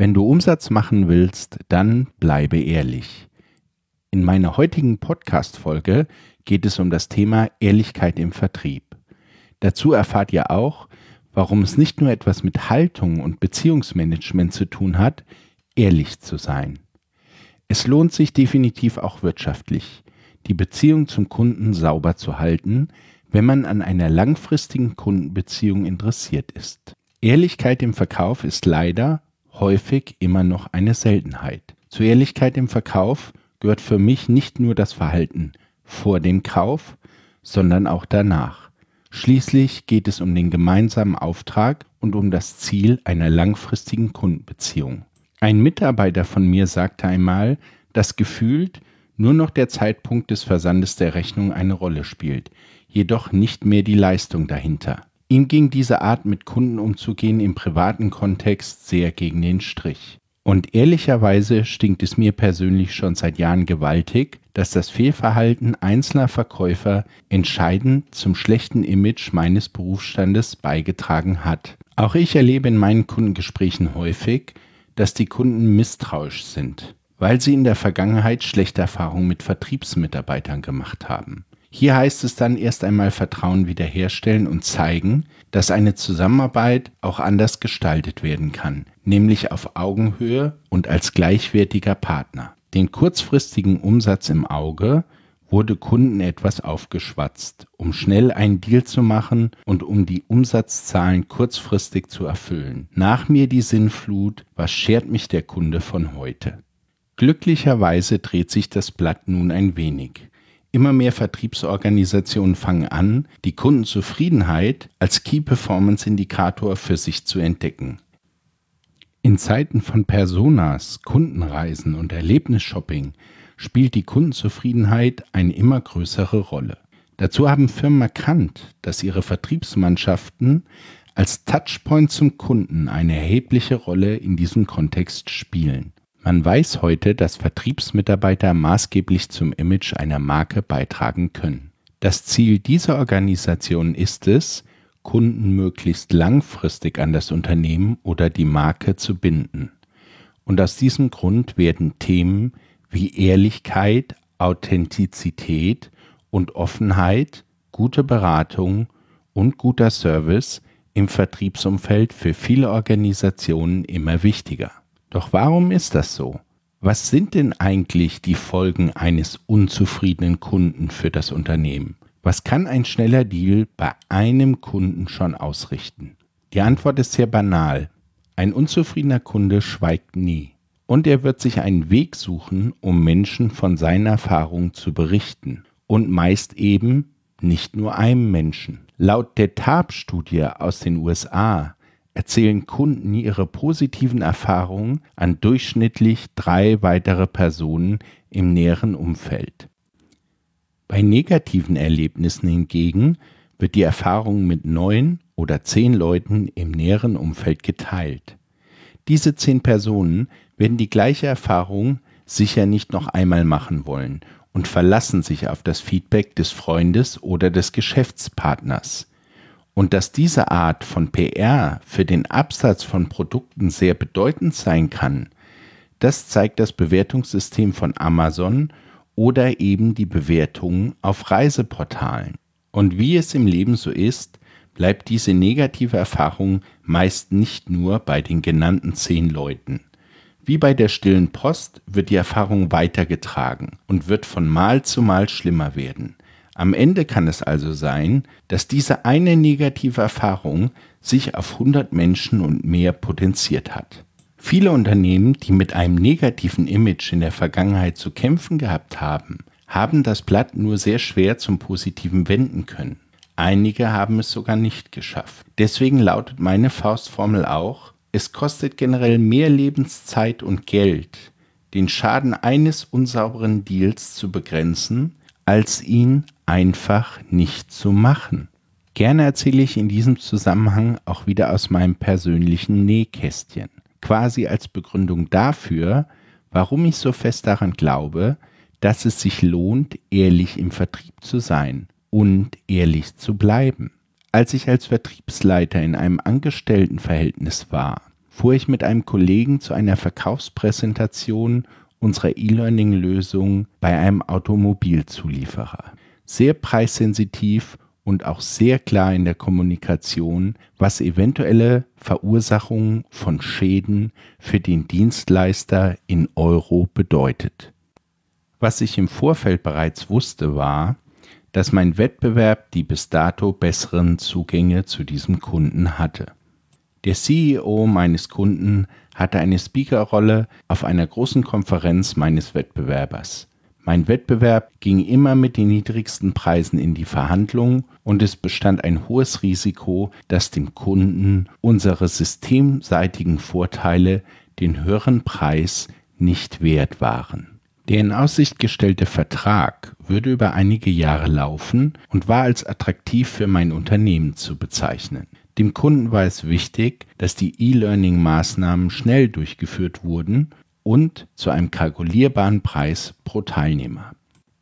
Wenn du Umsatz machen willst, dann bleibe ehrlich. In meiner heutigen Podcast-Folge geht es um das Thema Ehrlichkeit im Vertrieb. Dazu erfahrt ihr auch, warum es nicht nur etwas mit Haltung und Beziehungsmanagement zu tun hat, ehrlich zu sein. Es lohnt sich definitiv auch wirtschaftlich, die Beziehung zum Kunden sauber zu halten, wenn man an einer langfristigen Kundenbeziehung interessiert ist. Ehrlichkeit im Verkauf ist leider häufig immer noch eine Seltenheit. Zur Ehrlichkeit im Verkauf gehört für mich nicht nur das Verhalten vor dem Kauf, sondern auch danach. Schließlich geht es um den gemeinsamen Auftrag und um das Ziel einer langfristigen Kundenbeziehung. Ein Mitarbeiter von mir sagte einmal, dass gefühlt nur noch der Zeitpunkt des Versandes der Rechnung eine Rolle spielt, jedoch nicht mehr die Leistung dahinter. Ihm ging diese Art mit Kunden umzugehen im privaten Kontext sehr gegen den Strich. Und ehrlicherweise stinkt es mir persönlich schon seit Jahren gewaltig, dass das Fehlverhalten einzelner Verkäufer entscheidend zum schlechten Image meines Berufsstandes beigetragen hat. Auch ich erlebe in meinen Kundengesprächen häufig, dass die Kunden misstrauisch sind, weil sie in der Vergangenheit schlechte Erfahrungen mit Vertriebsmitarbeitern gemacht haben. Hier heißt es dann erst einmal Vertrauen wiederherstellen und zeigen, dass eine Zusammenarbeit auch anders gestaltet werden kann, nämlich auf Augenhöhe und als gleichwertiger Partner. Den kurzfristigen Umsatz im Auge wurde Kunden etwas aufgeschwatzt, um schnell einen Deal zu machen und um die Umsatzzahlen kurzfristig zu erfüllen. Nach mir die Sinnflut, was schert mich der Kunde von heute? Glücklicherweise dreht sich das Blatt nun ein wenig. Immer mehr Vertriebsorganisationen fangen an, die Kundenzufriedenheit als Key Performance Indikator für sich zu entdecken. In Zeiten von Personas, Kundenreisen und Erlebnisshopping spielt die Kundenzufriedenheit eine immer größere Rolle. Dazu haben Firmen erkannt, dass ihre Vertriebsmannschaften als Touchpoint zum Kunden eine erhebliche Rolle in diesem Kontext spielen. Man weiß heute, dass Vertriebsmitarbeiter maßgeblich zum Image einer Marke beitragen können. Das Ziel dieser Organisation ist es, Kunden möglichst langfristig an das Unternehmen oder die Marke zu binden. Und aus diesem Grund werden Themen wie Ehrlichkeit, Authentizität und Offenheit, gute Beratung und guter Service im Vertriebsumfeld für viele Organisationen immer wichtiger. Doch warum ist das so? Was sind denn eigentlich die Folgen eines unzufriedenen Kunden für das Unternehmen? Was kann ein schneller Deal bei einem Kunden schon ausrichten? Die Antwort ist sehr banal. Ein unzufriedener Kunde schweigt nie. Und er wird sich einen Weg suchen, um Menschen von seiner Erfahrung zu berichten. Und meist eben nicht nur einem Menschen. Laut der TAP-Studie aus den USA erzählen Kunden ihre positiven Erfahrungen an durchschnittlich drei weitere Personen im näheren Umfeld. Bei negativen Erlebnissen hingegen wird die Erfahrung mit neun oder zehn Leuten im näheren Umfeld geteilt. Diese zehn Personen werden die gleiche Erfahrung sicher nicht noch einmal machen wollen und verlassen sich auf das Feedback des Freundes oder des Geschäftspartners. Und dass diese Art von PR für den Absatz von Produkten sehr bedeutend sein kann, das zeigt das Bewertungssystem von Amazon oder eben die Bewertungen auf Reiseportalen. Und wie es im Leben so ist, bleibt diese negative Erfahrung meist nicht nur bei den genannten zehn Leuten. Wie bei der stillen Post wird die Erfahrung weitergetragen und wird von Mal zu Mal schlimmer werden. Am Ende kann es also sein, dass diese eine negative Erfahrung sich auf 100 Menschen und mehr potenziert hat. Viele Unternehmen, die mit einem negativen Image in der Vergangenheit zu kämpfen gehabt haben, haben das Blatt nur sehr schwer zum Positiven wenden können. Einige haben es sogar nicht geschafft. Deswegen lautet meine Faustformel auch, es kostet generell mehr Lebenszeit und Geld, den Schaden eines unsauberen Deals zu begrenzen, als ihn einfach nicht zu machen. Gerne erzähle ich in diesem Zusammenhang auch wieder aus meinem persönlichen Nähkästchen, quasi als Begründung dafür, warum ich so fest daran glaube, dass es sich lohnt, ehrlich im Vertrieb zu sein und ehrlich zu bleiben. Als ich als Vertriebsleiter in einem Angestelltenverhältnis war, fuhr ich mit einem Kollegen zu einer Verkaufspräsentation unserer E-Learning-Lösung bei einem Automobilzulieferer. Sehr preissensitiv und auch sehr klar in der Kommunikation, was eventuelle Verursachung von Schäden für den Dienstleister in Euro bedeutet. Was ich im Vorfeld bereits wusste, war, dass mein Wettbewerb die bis dato besseren Zugänge zu diesem Kunden hatte. Der CEO meines Kunden hatte eine Speakerrolle auf einer großen Konferenz meines Wettbewerbers. Mein Wettbewerb ging immer mit den niedrigsten Preisen in die Verhandlungen und es bestand ein hohes Risiko, dass dem Kunden unsere systemseitigen Vorteile den höheren Preis nicht wert waren. Der in Aussicht gestellte Vertrag würde über einige Jahre laufen und war als attraktiv für mein Unternehmen zu bezeichnen. Dem Kunden war es wichtig, dass die E-Learning-Maßnahmen schnell durchgeführt wurden und zu einem kalkulierbaren Preis pro Teilnehmer.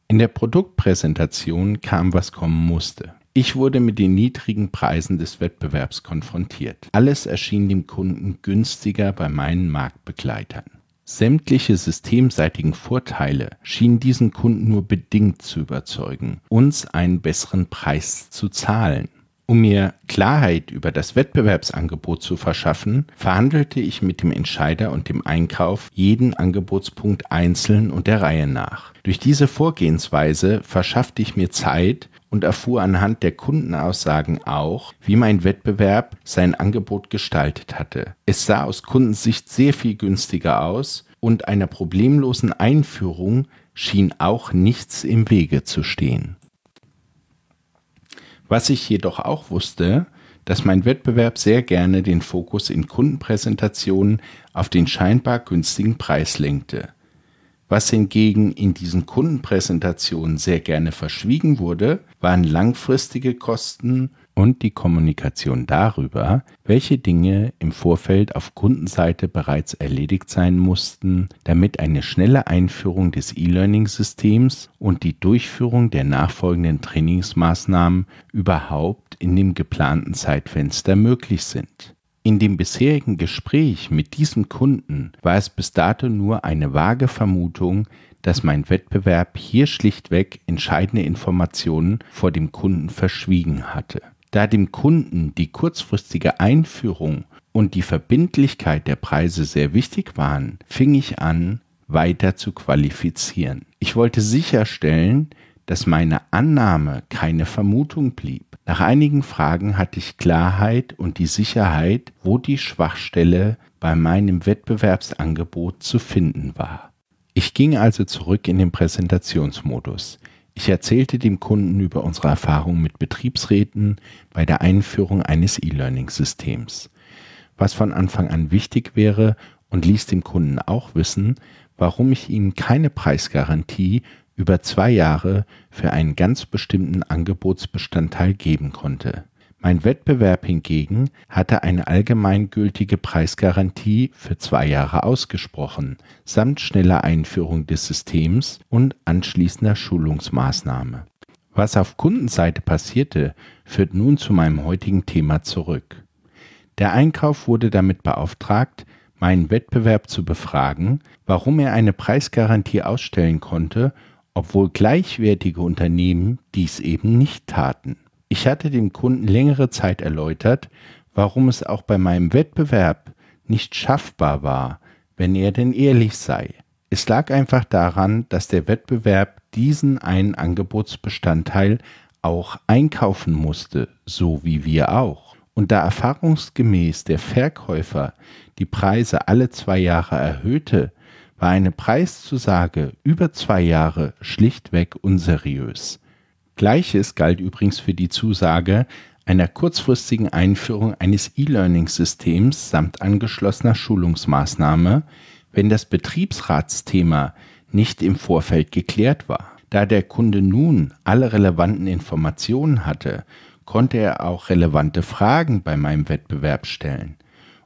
In der Produktpräsentation kam, was kommen musste. Ich wurde mit den niedrigen Preisen des Wettbewerbs konfrontiert. Alles erschien dem Kunden günstiger bei meinen Marktbegleitern. Sämtliche systemseitigen Vorteile schienen diesen Kunden nur bedingt zu überzeugen, uns einen besseren Preis zu zahlen. Um mir Klarheit über das Wettbewerbsangebot zu verschaffen, verhandelte ich mit dem Entscheider und dem Einkauf jeden Angebotspunkt einzeln und der Reihe nach. Durch diese Vorgehensweise verschaffte ich mir Zeit und erfuhr anhand der Kundenaussagen auch, wie mein Wettbewerb sein Angebot gestaltet hatte. Es sah aus Kundensicht sehr viel günstiger aus und einer problemlosen Einführung schien auch nichts im Wege zu stehen. Was ich jedoch auch wusste, dass mein Wettbewerb sehr gerne den Fokus in Kundenpräsentationen auf den scheinbar günstigen Preis lenkte. Was hingegen in diesen Kundenpräsentationen sehr gerne verschwiegen wurde, waren langfristige Kosten und die Kommunikation darüber, welche Dinge im Vorfeld auf Kundenseite bereits erledigt sein mussten, damit eine schnelle Einführung des E-Learning-Systems und die Durchführung der nachfolgenden Trainingsmaßnahmen überhaupt in dem geplanten Zeitfenster möglich sind. In dem bisherigen Gespräch mit diesem Kunden war es bis dato nur eine vage Vermutung, dass mein Wettbewerb hier schlichtweg entscheidende Informationen vor dem Kunden verschwiegen hatte. Da dem Kunden die kurzfristige Einführung und die Verbindlichkeit der Preise sehr wichtig waren, fing ich an, weiter zu qualifizieren. Ich wollte sicherstellen, dass meine Annahme keine Vermutung blieb. Nach einigen Fragen hatte ich Klarheit und die Sicherheit, wo die Schwachstelle bei meinem Wettbewerbsangebot zu finden war. Ich ging also zurück in den Präsentationsmodus. Ich erzählte dem Kunden über unsere Erfahrungen mit Betriebsräten bei der Einführung eines E-Learning-Systems, was von Anfang an wichtig wäre und ließ dem Kunden auch wissen, warum ich ihm keine Preisgarantie über zwei Jahre für einen ganz bestimmten Angebotsbestandteil geben konnte. Mein Wettbewerb hingegen hatte eine allgemeingültige Preisgarantie für zwei Jahre ausgesprochen, samt schneller Einführung des Systems und anschließender Schulungsmaßnahme. Was auf Kundenseite passierte, führt nun zu meinem heutigen Thema zurück. Der Einkauf wurde damit beauftragt, meinen Wettbewerb zu befragen, warum er eine Preisgarantie ausstellen konnte, obwohl gleichwertige Unternehmen dies eben nicht taten. Ich hatte dem Kunden längere Zeit erläutert, warum es auch bei meinem Wettbewerb nicht schaffbar war, wenn er denn ehrlich sei. Es lag einfach daran, dass der Wettbewerb diesen einen Angebotsbestandteil auch einkaufen musste, so wie wir auch. Und da erfahrungsgemäß der Verkäufer die Preise alle zwei Jahre erhöhte, war eine Preiszusage über zwei Jahre schlichtweg unseriös. Gleiches galt übrigens für die Zusage einer kurzfristigen Einführung eines E-Learning-Systems samt angeschlossener Schulungsmaßnahme, wenn das Betriebsratsthema nicht im Vorfeld geklärt war. Da der Kunde nun alle relevanten Informationen hatte, konnte er auch relevante Fragen bei meinem Wettbewerb stellen.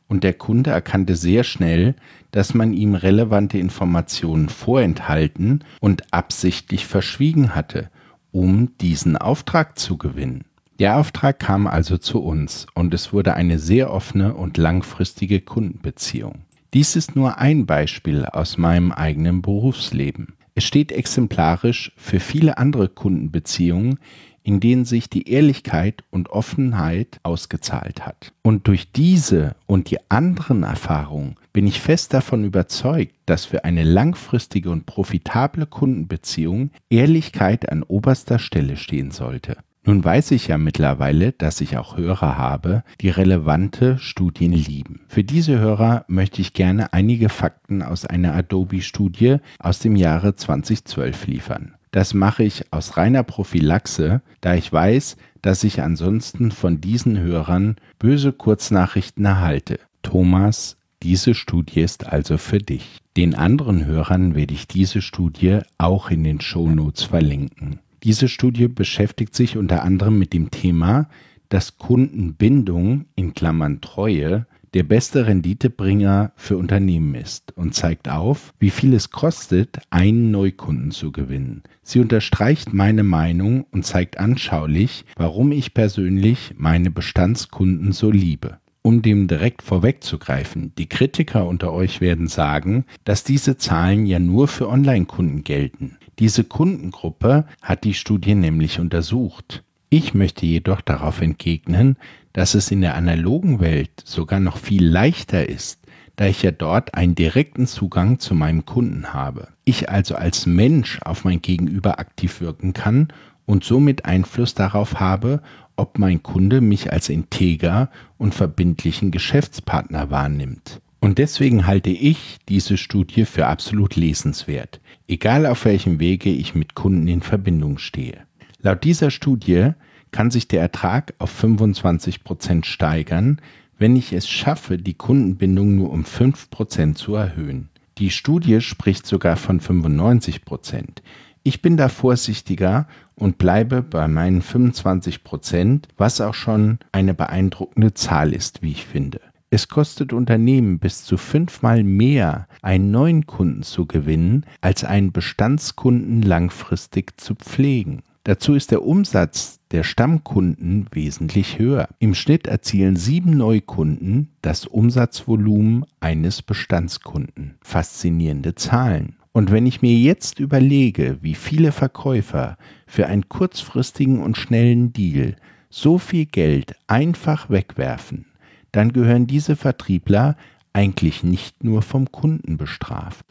Und der Kunde erkannte sehr schnell, dass man ihm relevante Informationen vorenthalten und absichtlich verschwiegen hatte – um diesen Auftrag zu gewinnen. Der Auftrag kam also zu uns und es wurde eine sehr offene und langfristige Kundenbeziehung. Dies ist nur ein Beispiel aus meinem eigenen Berufsleben. Es steht exemplarisch für viele andere Kundenbeziehungen, in denen sich die Ehrlichkeit und Offenheit ausgezahlt hat. Und durch diese und die anderen Erfahrungen bin ich fest davon überzeugt, dass für eine langfristige und profitable Kundenbeziehung Ehrlichkeit an oberster Stelle stehen sollte. Nun weiß ich ja mittlerweile, dass ich auch Hörer habe, die relevante Studien lieben. Für diese Hörer möchte ich gerne einige Fakten aus einer Adobe-Studie aus dem Jahre 2012 liefern. Das mache ich aus reiner Prophylaxe, da ich weiß, dass ich ansonsten von diesen Hörern böse Kurznachrichten erhalte. Thomas, diese Studie ist also für dich. Den anderen Hörern werde ich diese Studie auch in den Shownotes verlinken. Diese Studie beschäftigt sich unter anderem mit dem Thema, dass Kundenbindung in Klammern Treue der beste Renditebringer für Unternehmen ist und zeigt auf, wie viel es kostet, einen Neukunden zu gewinnen. Sie unterstreicht meine Meinung und zeigt anschaulich, warum ich persönlich meine Bestandskunden so liebe. Um dem direkt vorwegzugreifen, die Kritiker unter euch werden sagen, dass diese Zahlen ja nur für Online-Kunden gelten. Diese Kundengruppe hat die Studie nämlich untersucht. Ich möchte jedoch darauf entgegnen, dass es in der analogen Welt sogar noch viel leichter ist, da ich ja dort einen direkten Zugang zu meinem Kunden habe. Ich also als Mensch auf mein Gegenüber aktiv wirken kann und somit Einfluss darauf habe, ob mein Kunde mich als integer und verbindlichen Geschäftspartner wahrnimmt. Und deswegen halte ich diese Studie für absolut lesenswert, egal auf welchem Wege ich mit Kunden in Verbindung stehe. Laut dieser Studie kann sich der Ertrag auf 25 Prozent steigern, wenn ich es schaffe, die Kundenbindung nur um 5 Prozent zu erhöhen. Die Studie spricht sogar von 95 Prozent. Ich bin da vorsichtiger und bleibe bei meinen 25 Prozent, was auch schon eine beeindruckende Zahl ist, wie ich finde. Es kostet Unternehmen bis zu fünfmal mehr, einen neuen Kunden zu gewinnen, als einen Bestandskunden langfristig zu pflegen. Dazu ist der Umsatz der Stammkunden wesentlich höher. Im Schnitt erzielen sieben Neukunden das Umsatzvolumen eines Bestandskunden. Faszinierende Zahlen. Und wenn ich mir jetzt überlege, wie viele Verkäufer für einen kurzfristigen und schnellen Deal so viel Geld einfach wegwerfen, dann gehören diese Vertriebler eigentlich nicht nur vom Kunden bestraft.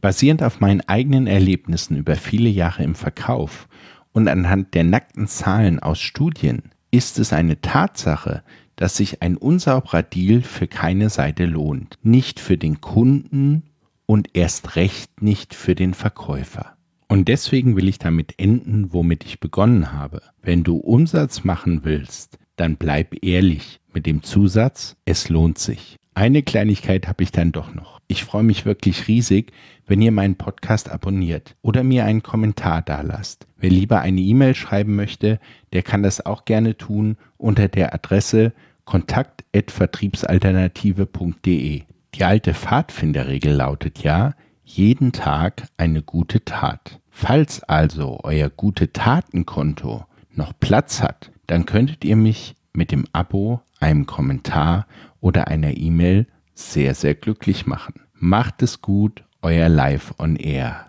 Basierend auf meinen eigenen Erlebnissen über viele Jahre im Verkauf und anhand der nackten Zahlen aus Studien ist es eine Tatsache, dass sich ein unsauberer Deal für keine Seite lohnt. Nicht für den Kunden und erst recht nicht für den Verkäufer. Und deswegen will ich damit enden, womit ich begonnen habe. Wenn du Umsatz machen willst, dann bleib ehrlich mit dem Zusatz, es lohnt sich. Eine Kleinigkeit habe ich dann doch noch. Ich freue mich wirklich riesig, wenn ihr meinen Podcast abonniert oder mir einen Kommentar dalasst. Wer lieber eine E-Mail schreiben möchte, der kann das auch gerne tun unter der Adresse kontakt@vertriebsalternative.de. Die alte Pfadfinderregel lautet ja, jeden Tag eine gute Tat. Falls also euer gute Tatenkonto noch Platz hat, dann könntet ihr mich mit dem Abo, einem Kommentar oder einer E-Mail sehr, sehr glücklich machen. Macht es gut, euer Live on Air.